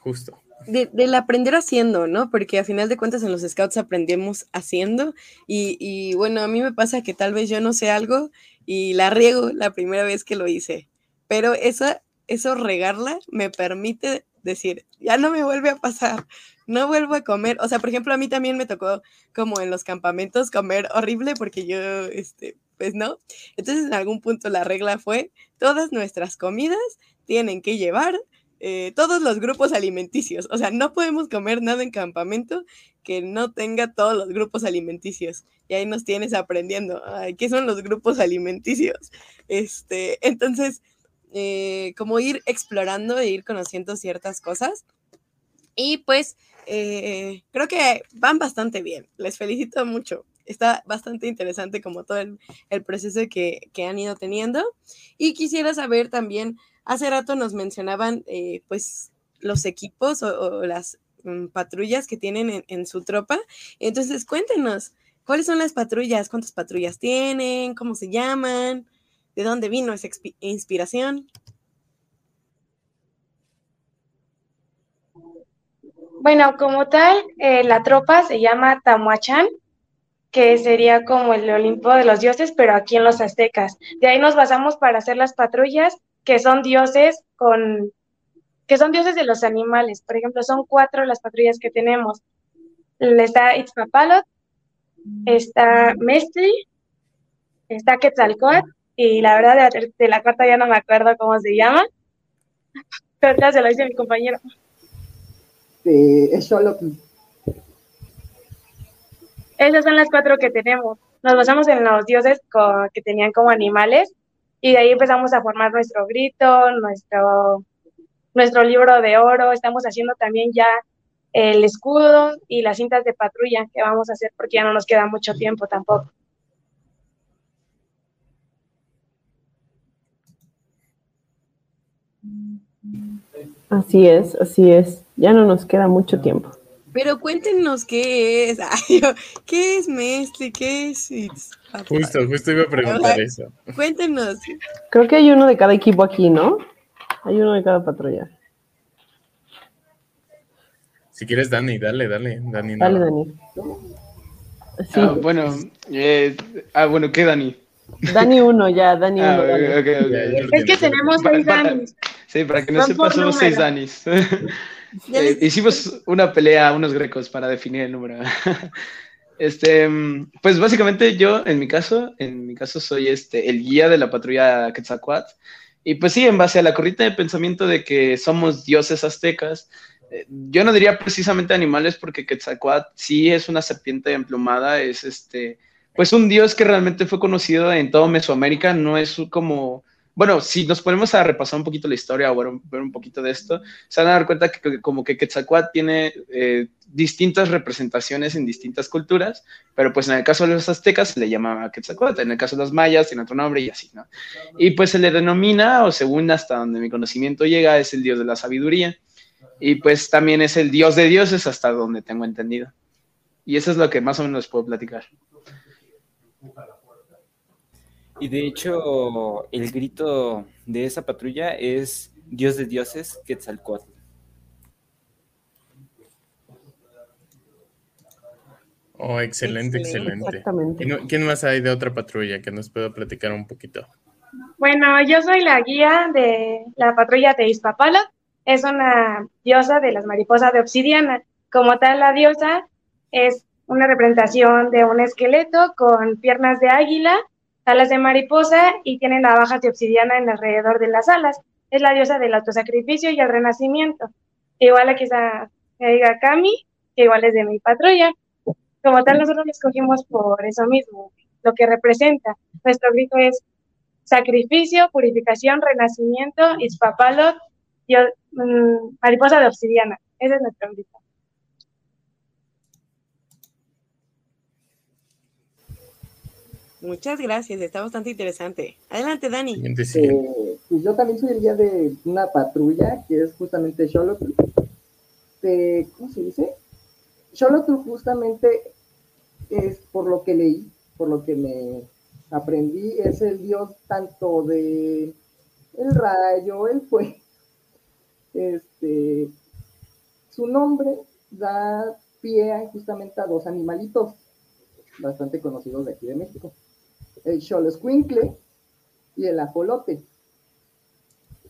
Justo de, del aprender haciendo, ¿no? Porque a final de cuentas en los scouts aprendemos haciendo y, y, bueno, a mí me pasa que tal vez yo no sé algo y la riego la primera vez que lo hice, pero eso, eso regarla me permite decir, ya no me vuelve a pasar, no vuelvo a comer, o sea, por ejemplo, a mí también me tocó como en los campamentos comer horrible porque yo, este, pues no, entonces en algún punto la regla fue, todas nuestras comidas tienen que llevar eh, todos los grupos alimenticios. O sea, no podemos comer nada en campamento que no tenga todos los grupos alimenticios. Y ahí nos tienes aprendiendo, ¿qué son los grupos alimenticios? Este, entonces, eh, como ir explorando e ir conociendo ciertas cosas. Y pues, eh, creo que van bastante bien. Les felicito mucho. Está bastante interesante como todo el, proceso que, que han ido teniendo. Y quisiera saber también Hace rato nos mencionaban, eh, pues, los equipos o, las mm, patrullas que tienen en, su tropa. Entonces, cuéntenos, ¿cuáles son las patrullas? ¿Cuántas patrullas tienen? ¿Cómo se llaman? ¿De dónde vino esa inspiración? Bueno, como tal, eh, la tropa se llama Tamuachán, que sería como el Olimpo de los dioses, pero aquí en los aztecas. De ahí nos basamos para hacer las patrullas que son dioses con que son dioses de los animales. Por ejemplo, son cuatro las patrullas que tenemos. Está Itzpapalot, está Mestri, está Quetzalcóatl, y la verdad de la, cuarta ya no me acuerdo cómo se llama, (laughs) pero ya se lo dice mi compañero. Es solo Esas son las cuatro que tenemos. Nos basamos en los dioses que tenían como animales y de ahí empezamos a formar nuestro grito, nuestro, nuestro libro de oro, estamos haciendo también ya el escudo y las cintas de patrulla que vamos a hacer porque ya no nos queda mucho tiempo tampoco. Así es, así es. Ya no nos queda mucho tiempo. Pero cuéntenos qué es. (laughs) Ay, ¿Qué es Mestre? ¿Qué es? Justo, justo iba a preguntar eso. Cuéntenos. Creo que hay uno de cada equipo aquí, ¿no? Hay uno de cada patrulla. Si quieres, Dani, dale, dale. Dani, no. Dale, Dani. Sí. Ah, bueno, eh, ah, bueno, ¿qué, Dani? Dani uno ya, Dani uno. Ah. Es que tenemos seis Danis. Sí, para que no Van sepa, por somos número. seis Danis. (laughs) (laughs) Eh, hicimos una pelea a unos grecos para definir el número. (laughs) Este, mm, pues básicamente yo, en mi caso, en mi caso soy este, el guía de la patrulla Quetzalcoatl. Y pues sí, en base a la corriente de pensamiento de que somos dioses aztecas, eh, yo no diría precisamente animales porque Quetzalcoatl sí es una serpiente emplumada, es este, pues un dios que realmente fue conocido en todo Mesoamérica, no es como, bueno, si nos ponemos a repasar un poquito la historia o ver un, poquito de esto, se van a dar cuenta que, que como que Quetzalcoatl tiene eh, distintas representaciones en distintas culturas, pero pues en el caso de los aztecas se le llamaba Quetzalcoatl, en el caso de los mayas tiene otro nombre y así, ¿no? Y pues se le denomina, o según hasta donde mi conocimiento llega, es el dios de la sabiduría. Y pues también es el dios de dioses hasta donde tengo entendido. Y eso es lo que más o menos puedo platicar. Y de hecho, el grito de esa patrulla es Dios de dioses, Quetzalcoatl. Oh, excelente, Excelente, excelente. exactamente. ¿Y no- ¿Quién más hay de otra patrulla que nos pueda platicar un poquito? Bueno, yo soy la guía de la patrulla de Iztapalapa. Es una diosa de las mariposas de obsidiana. Como tal, la diosa es una representación de un esqueleto con piernas de águila, alas de mariposa y tiene navajas de obsidiana en alrededor de las alas. Es la diosa del autosacrificio y el renacimiento. Igual aquí está diga Cami, que igual es de mi patrulla. Como tal, nosotros la escogimos por eso mismo, lo que representa. Nuestro grito es sacrificio, purificación, renacimiento, Ispapalot, yo, mm, mariposa de obsidiana. Ese es nuestro grito. Muchas gracias, está bastante interesante. Adelante, Dani. Siguiente, siguiente. Eh, pues yo también soy el guía de una patrulla que es justamente Xolotl. De- ¿Cómo se dice? Xolotl justamente es por lo que leí, por lo que me aprendí, es el dios tanto de el rayo, el fuego. Este, su nombre da pie a justamente a dos animalitos bastante conocidos de aquí de México. El Xoloscuincle y el ajolote.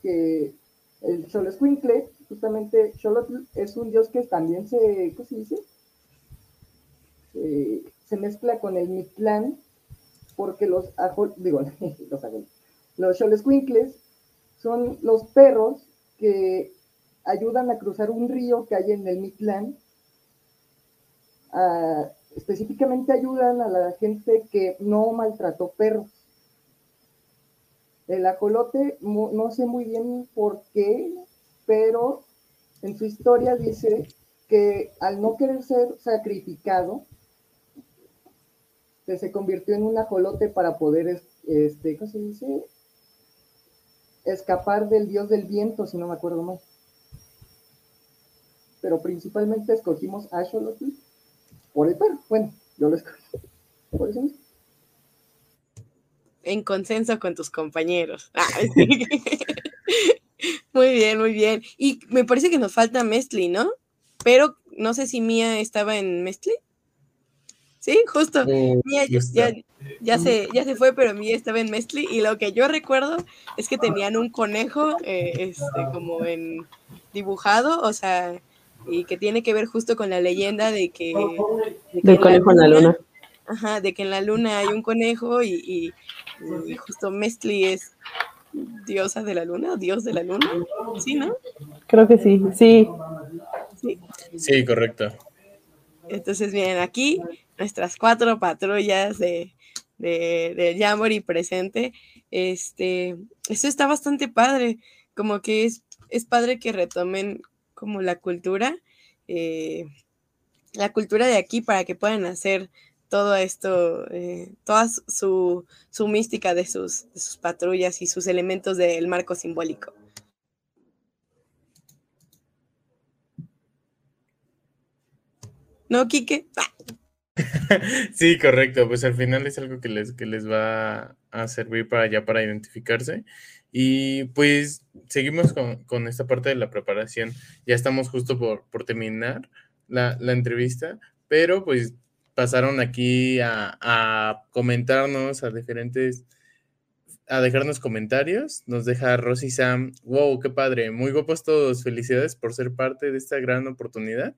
Que el Xoloscuincle, justamente Xolotl, es un dios que también se, ¿cómo se dice? Se, mezcla con el Mictlán, porque los ajol, digo, (laughs) los ajol- los Xoloscuincles son los perros que ayudan a cruzar un río que hay en el Mictlán. Ah, específicamente ayudan a la gente que no maltrató perros. El ajolote, no sé muy bien por qué, pero en su historia dice que al no querer ser sacrificado, se convirtió en un ajolote para poder, es- este, ¿cómo se dice? Escapar del dios del viento, si no me acuerdo mal. Pero principalmente escogimos a Xolotl por el perro. Bueno, yo lo escogí. Por eso mismo. En consenso con tus compañeros. (laughs) Ah, sí. muy bien, muy bien. Y me parece que nos falta Mestli, ¿no? Pero no sé si Mía estaba en Mestli. Sí, justo. Oh, Mía ya, ya se, ya se fue, pero Mía estaba en Mestli. Y lo que yo recuerdo es que tenían un conejo eh, este, como en dibujado, o sea, y que tiene que ver justo con la leyenda de que, de que Del conejo en la luna. Ajá, de que en la luna hay un conejo y, y- y justo Mestli es diosa de la luna, dios de la luna. Sí, ¿no? Creo que sí, sí. Sí. Sí, correcto. Entonces, bien, aquí nuestras cuatro patrullas de, de, de Jamboree presente. Este, eso está bastante padre. Como que es, es padre que retomen como la cultura, eh, la cultura de aquí para que puedan hacer todo esto, eh, toda su- su, mística de sus, sus patrullas y sus elementos del marco simbólico. ¿No, Quique? (laughs) sí, correcto. Pues al final es algo que les, que les va a servir para ya para identificarse. Y pues seguimos con, esta parte de la preparación. Ya estamos justo por, por terminar la, la, entrevista, pero pues pasaron aquí a, a, comentarnos a diferentes, a dejarnos comentarios. Nos deja Rosy Sam, wow, qué padre, muy guapos todos, felicidades por ser parte de esta gran oportunidad.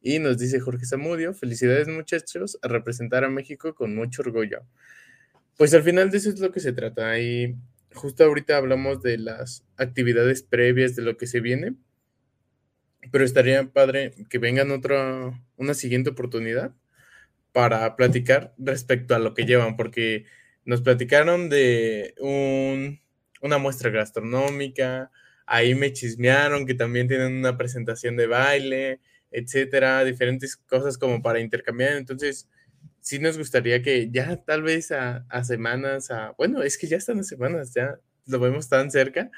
Y nos dice Jorge Zamudio, felicidades muchachos, a representar a México con mucho orgullo. Pues al final de eso es lo que se trata. Y justo ahorita hablamos de las actividades previas de lo que se viene, pero estaría padre que vengan otra, una siguiente oportunidad para platicar respecto a lo que llevan, porque nos platicaron de un, una muestra gastronómica, ahí me chismearon que también tienen una presentación de baile, etcétera, diferentes cosas como para intercambiar. Entonces, sí nos gustaría que ya tal vez a, semanas, a, bueno, es que ya están las semanas, ya lo vemos tan cerca,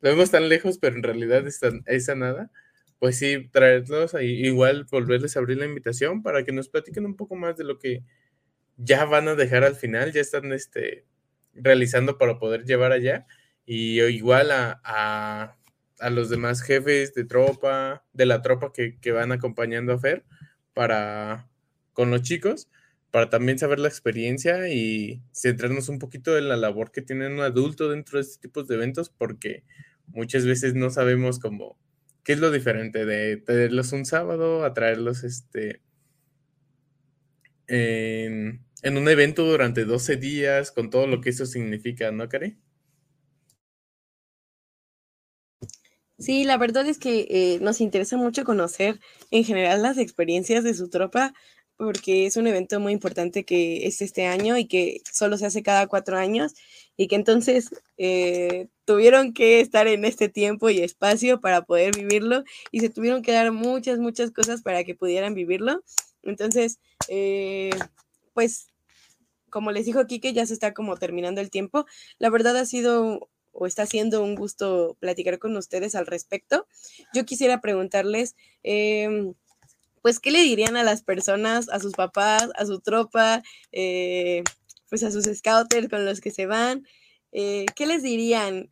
lo vemos tan lejos, pero en realidad es, a nada. Pues sí, traerlos ahí, igual volverles a abrir la invitación para que nos platiquen un poco más de lo que ya van a dejar al final, ya están este, realizando para poder llevar allá. Y igual a a los demás jefes de tropa, de la tropa que, van acompañando a Fer para con los chicos, para también saber la experiencia y centrarnos un poquito en la labor que tiene un adulto dentro de este tipo de eventos, porque muchas veces no sabemos cómo, qué es lo diferente de tenerlos un sábado, a traerlos este, en, un evento durante 12 días, con todo lo que eso significa, ¿no, Karen? Sí, la verdad es que eh, nos interesa mucho conocer en general las experiencias de su tropa, porque es un evento muy importante que es este año y que solo se hace cada cuatro años y que entonces eh, tuvieron que estar en este tiempo y espacio para poder vivirlo y se tuvieron que dar muchas, muchas cosas para que pudieran vivirlo. Entonces, eh, pues como les dijo Kike, ya se está como terminando el tiempo. La verdad ha sido o está siendo un gusto platicar con ustedes al respecto. Yo quisiera preguntarles, em, pues, ¿qué le dirían a las personas, a sus papás, a su tropa, eh, pues a sus scouters con los que se van? Eh, ¿Qué les dirían?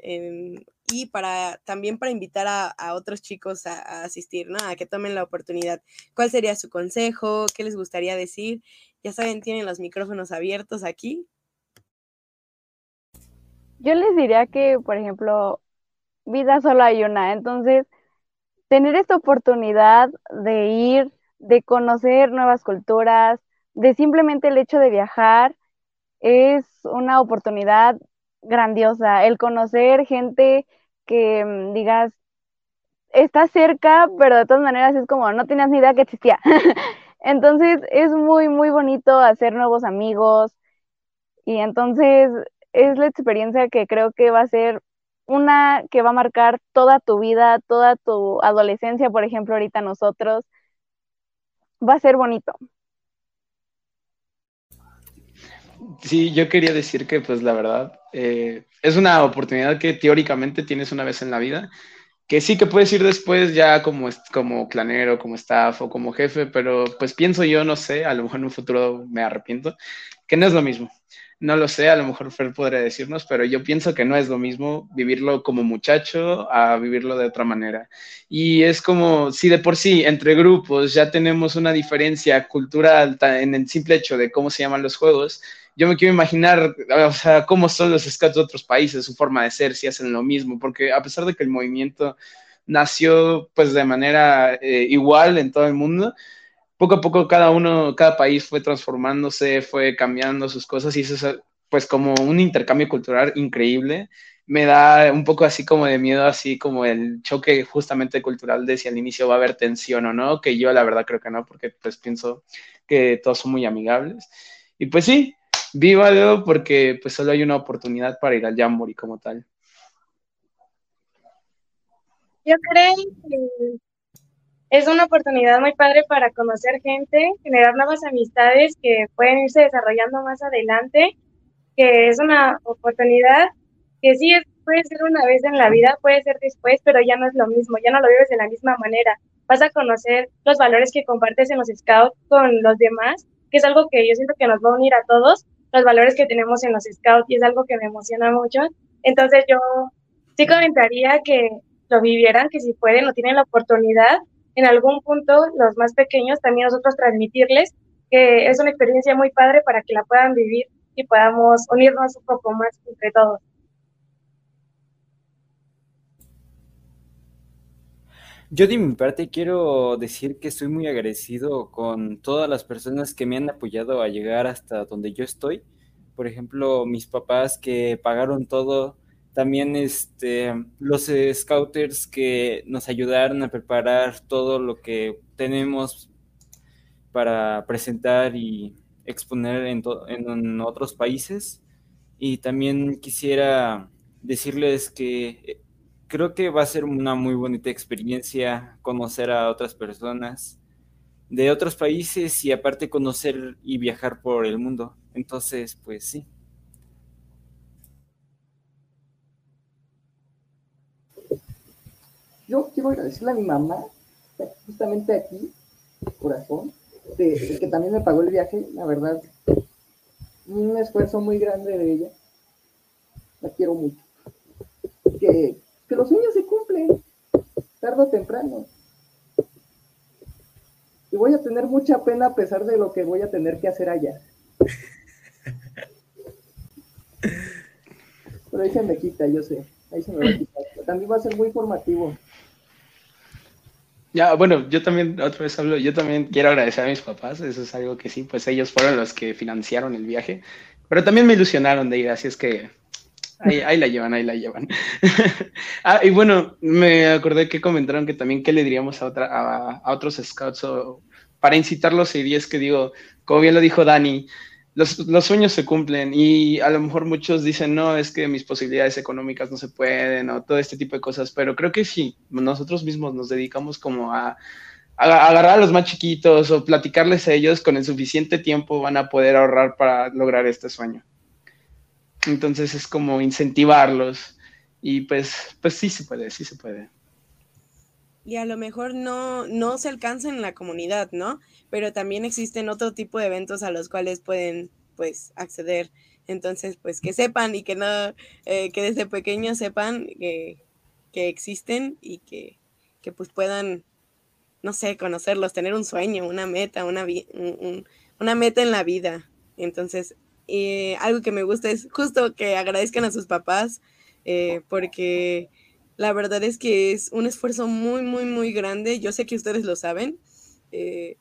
y para también para invitar a, otros chicos a, a, asistir, ¿no? A que tomen la oportunidad. ¿Cuál sería su consejo? ¿Qué les gustaría decir? Ya saben, tienen los micrófonos abiertos aquí. Yo les diría que, por ejemplo, vida solo hay una, entonces tener esta oportunidad de ir, de conocer nuevas culturas, de simplemente el hecho de viajar, es una oportunidad grandiosa. El conocer gente que mm, digas, está cerca, pero de todas maneras es como, no tenías ni idea que existía. (laughs) entonces es muy, muy bonito hacer nuevos amigos. Y entonces es la experiencia que creo que va a ser una que va a marcar toda tu vida, toda tu adolescencia, por ejemplo, ahorita nosotros. Va a ser bonito. Sí, yo quería decir que, pues la verdad, eh, es una oportunidad que teóricamente tienes una vez en la vida, que sí que puedes ir después ya como, como clanero, como staff o como jefe, pero pues pienso yo, no sé, a lo mejor en un futuro me arrepiento, que no es lo mismo. No lo sé, a lo mejor Fer podría decirnos, pero yo pienso que no es lo mismo vivirlo como muchacho a vivirlo de otra manera. Y es como si de por sí entre grupos ya tenemos una diferencia cultural en el simple hecho de cómo se llaman los juegos, yo me quiero imaginar, o sea, cómo son los scouts de otros países, su forma de ser, si hacen lo mismo, porque a pesar de que el movimiento nació pues de manera eh, igual en todo el mundo, poco a poco cada uno, cada país fue transformándose, fue cambiando sus cosas y eso es pues como un intercambio cultural increíble. Me da un poco así como de miedo, así como el choque justamente cultural de si al inicio va a haber tensión o no, que yo la verdad creo que no, porque pues pienso que todos son muy amigables. Y pues sí, vívalo porque pues solo hay una oportunidad para ir al Jamboree como tal. Yo creo que es una oportunidad muy padre para conocer gente, generar nuevas amistades que pueden irse desarrollando más adelante, que es una oportunidad que sí es puede ser una vez en la vida, puede ser después, pero ya no es lo mismo, ya no lo vives de la misma manera. Vas a conocer los valores que compartes en los scouts con los demás, que es algo que yo siento que nos va a unir a todos, los valores que tenemos en los scouts, y es algo que me emociona mucho. Entonces yo sí comentaría que lo vivieran, que si pueden o tienen la oportunidad, en algún punto, los más pequeños, también nosotros transmitirles que es una experiencia muy padre para que la puedan vivir y podamos unirnos un poco más entre todos. Yo de mi parte quiero decir que estoy muy agradecido con todas las personas que me han apoyado a llegar hasta donde yo estoy. Por ejemplo, mis papás que pagaron todo, también este, los scouters que nos ayudaron a preparar todo lo que tenemos para presentar y exponer en, en otros países. Y también quisiera decirles que creo que va a ser una muy bonita experiencia conocer a otras personas de otros países y aparte conocer y viajar por el mundo. Entonces, pues sí. Yo quiero agradecerle a mi mamá, justamente aquí, corazón, de, que también me pagó el viaje, la verdad, un esfuerzo muy grande de ella. La quiero mucho. Que que los sueños se cumplen, tarde o temprano. Y voy a tener mucha pena a pesar de lo que voy a tener que hacer allá. (laughs) Pero ahí se me quita, yo sé. Ahí se me va a quitar. También va a ser muy formativo. Ya, bueno, yo también, otra vez hablo, yo también quiero agradecer a mis papás, eso es algo que sí, pues ellos fueron los que financiaron el viaje, pero también me ilusionaron de ir, así es que Ahí, la llevan, ahí la llevan. (laughs) ah, y bueno, me acordé que comentaron que también qué le diríamos a, otra, a, otros scouts o para incitarlos y es que digo, como bien lo dijo Dani, los, los, sueños se cumplen y a lo mejor muchos dicen, no, es que mis posibilidades económicas no se pueden o todo este tipo de cosas, pero creo que sí, nosotros mismos nos dedicamos como a, agarrar a los más chiquitos o platicarles a ellos con el suficiente tiempo van a poder ahorrar para lograr este sueño. Entonces es como incentivarlos y pues, pues sí se puede, sí se puede. Y a lo mejor no, no se alcanza en la comunidad, ¿no? Pero también existen otro tipo de eventos a los cuales pueden, pues, acceder. Entonces, pues, que sepan y que no, eh, que desde pequeños sepan que, existen y que, que, pues, puedan, no sé, conocerlos, tener un sueño, una meta, una, una meta en la vida. Entonces, eh, algo que me gusta es justo que agradezcan a sus papás, eh, porque la verdad es que es un esfuerzo muy, muy, muy grande. Yo sé que ustedes lo saben, eh,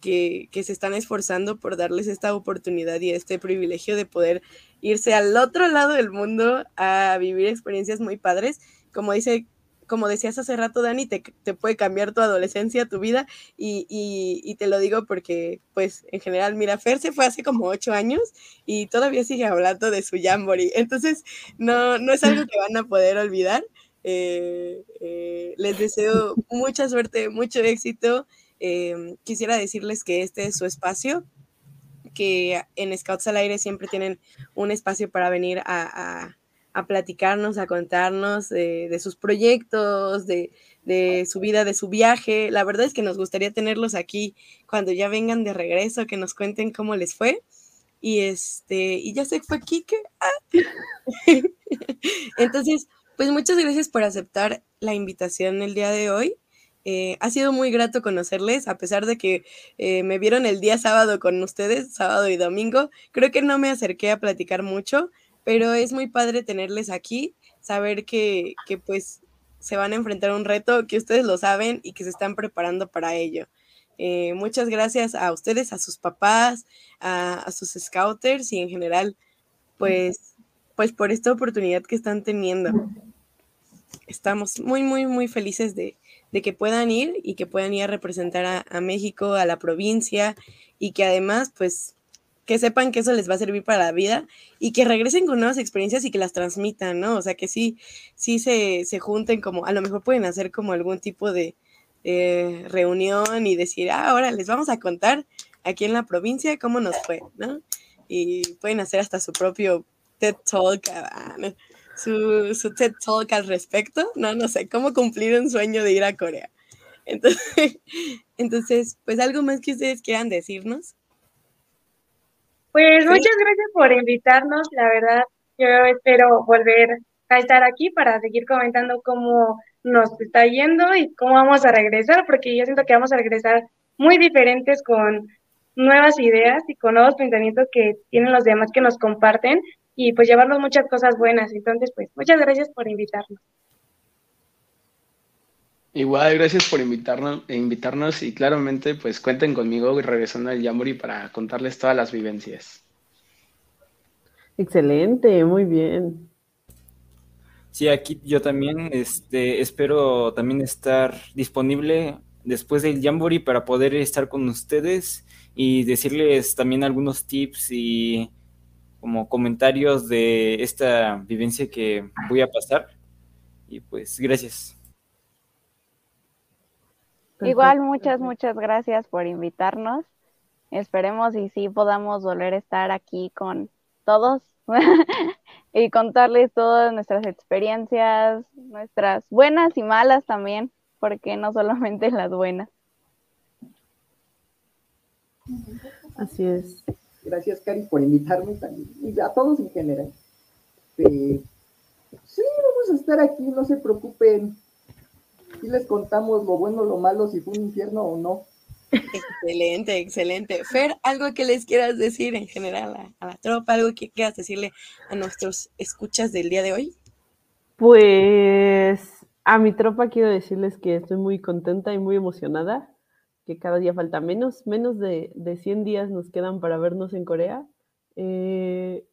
que, que, se están esforzando por darles esta oportunidad y este privilegio de poder irse al otro lado del mundo a vivir experiencias muy padres. Como dice como decías hace rato, Dani, te, puede cambiar tu adolescencia, tu vida, y, te lo digo porque, pues, en general, mira, Fer se fue hace como ocho años y todavía sigue hablando de su Jamboree, entonces no, no es algo que van a poder olvidar. Eh, eh, les deseo (laughs) mucha suerte, mucho éxito. Em, quisiera decirles que este es su espacio, que en Scouts al Aire siempre tienen un espacio para venir a a platicarnos, a contarnos de, sus proyectos, de, su vida, de su viaje. La verdad es que nos gustaría tenerlos aquí cuando ya vengan de regreso, que nos cuenten cómo les fue. Y este, y ya se fue Kike. Ah. (laughs) Entonces, pues muchas gracias por aceptar la invitación el día de hoy. Eh, ha sido muy grato conocerles, a pesar de que eh, me vieron el día sábado con ustedes, sábado y domingo. Creo que no me acerqué a platicar mucho, pero es muy padre tenerles aquí, saber que, pues se van a enfrentar a un reto, que ustedes lo saben y que se están preparando para ello. Eh, muchas gracias a ustedes, a sus papás, a, sus scouters y en general, pues, pues por esta oportunidad que están teniendo. Estamos muy, muy, muy felices de, que puedan ir y que puedan ir a representar a, a México, a la provincia y que además, pues, que sepan que eso les va a servir para la vida y que regresen con nuevas experiencias y que las transmitan, ¿no? O sea, que sí, sí se, se junten como, a lo mejor pueden hacer como algún tipo de reunión y decir, ah, ahora les vamos a contar aquí en la provincia cómo nos fue, ¿no? Y pueden hacer hasta su propio TED Talk. Ah, su, su TED Talk al respecto. No, no sé, cómo cumplir un sueño de ir a Corea. Entonces, (laughs) entonces, pues algo más que ustedes quieran decirnos. Pues muchas gracias por invitarnos, la verdad. Yo espero volver a estar aquí para seguir comentando cómo nos está yendo y cómo vamos a regresar, porque yo siento que vamos a regresar muy diferentes con nuevas ideas y con nuevos pensamientos que tienen los demás que nos comparten y pues llevarnos muchas cosas buenas. Entonces, pues muchas gracias por invitarnos. Igual, gracias por invitarnos, invitarnos y claramente pues cuenten conmigo regresando al Yamori para contarles todas las vivencias. Excelente, muy bien. Sí, aquí yo también este, espero también estar disponible después del Jamboree para poder estar con ustedes y decirles también algunos tips y como comentarios de esta vivencia que voy a pasar. Y pues gracias. Igual muchas, muchas gracias por invitarnos. Esperemos y sí podamos volver a estar aquí con todos (laughs) y contarles todas nuestras experiencias, nuestras buenas y malas también, porque no solamente (laughs) las buenas. Así es. Gracias, Cari, por invitarme también, y a todos en general. sí, vamos a estar aquí, no se preocupen. Y les contamos lo bueno, lo malo, si fue un infierno o no. Excelente, excelente. Fer, algo que les quieras decir en general a, la tropa, algo que quieras decirle a nuestros escuchas del día de hoy. Pues a mi tropa quiero decirles que estoy muy contenta y muy emocionada, que cada día falta menos, menos de, de 100 días nos quedan para vernos en Corea. Eh,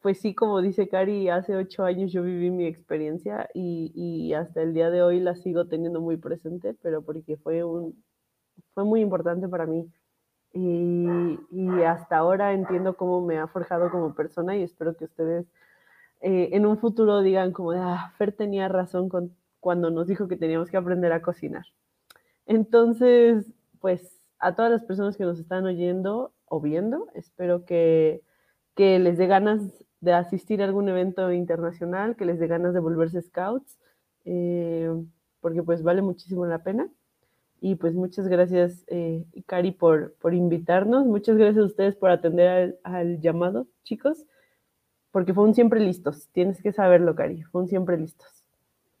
pues sí, como dice Cari, hace ocho años yo viví mi experiencia y, y, hasta el día de hoy la sigo teniendo muy presente, pero porque fue un, fue muy importante para mí. Y, hasta ahora entiendo cómo me ha forjado como persona y espero que ustedes eh, en un futuro digan como, ah, Fer tenía razón con, cuando nos dijo que teníamos que aprender a cocinar. Entonces, pues a todas las personas que nos están oyendo o viendo, espero que, que les dé ganas de asistir a algún evento internacional, que les dé ganas de volverse scouts, eh, porque pues vale muchísimo la pena. Y pues muchas gracias, eh, Cari, por, por invitarnos. Muchas gracias a ustedes por atender al, llamado, chicos, porque fue un siempre listos. Tienes que saberlo, Cari, fue un siempre listos.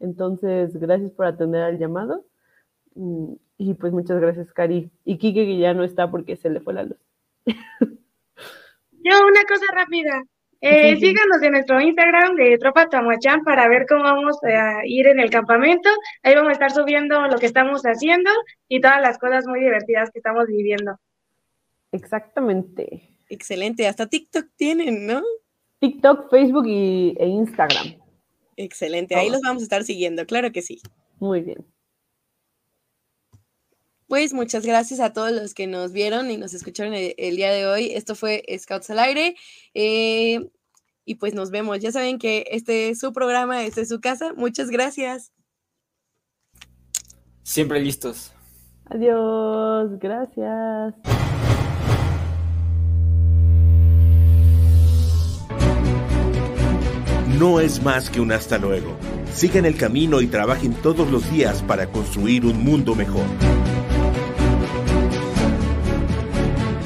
Entonces, gracias por atender al llamado. Y pues muchas gracias, Cari. Y Kike, que ya no está porque se le fue la luz. Yo, una cosa rápida. Eh, síganos en nuestro Instagram de Tropa Tamuachán para ver cómo vamos a ir en el campamento. Ahí vamos a estar subiendo lo que estamos haciendo y todas las cosas muy divertidas que estamos viviendo. Exactamente. Excelente. Hasta TikTok tienen, ¿no? TikTok, Facebook y, e Instagram. Excelente. Ahí los vamos a estar siguiendo, claro que sí. Muy bien. Pues muchas gracias a todos los que nos vieron y nos escucharon el, día de hoy. Esto fue Scouts al aire. Eh, y pues nos vemos. Ya saben que este es su programa, este es su casa. Muchas gracias. Siempre listos. Adiós, gracias. No es más que un hasta luego. Sigan el camino y trabajen todos los días para construir un mundo mejor.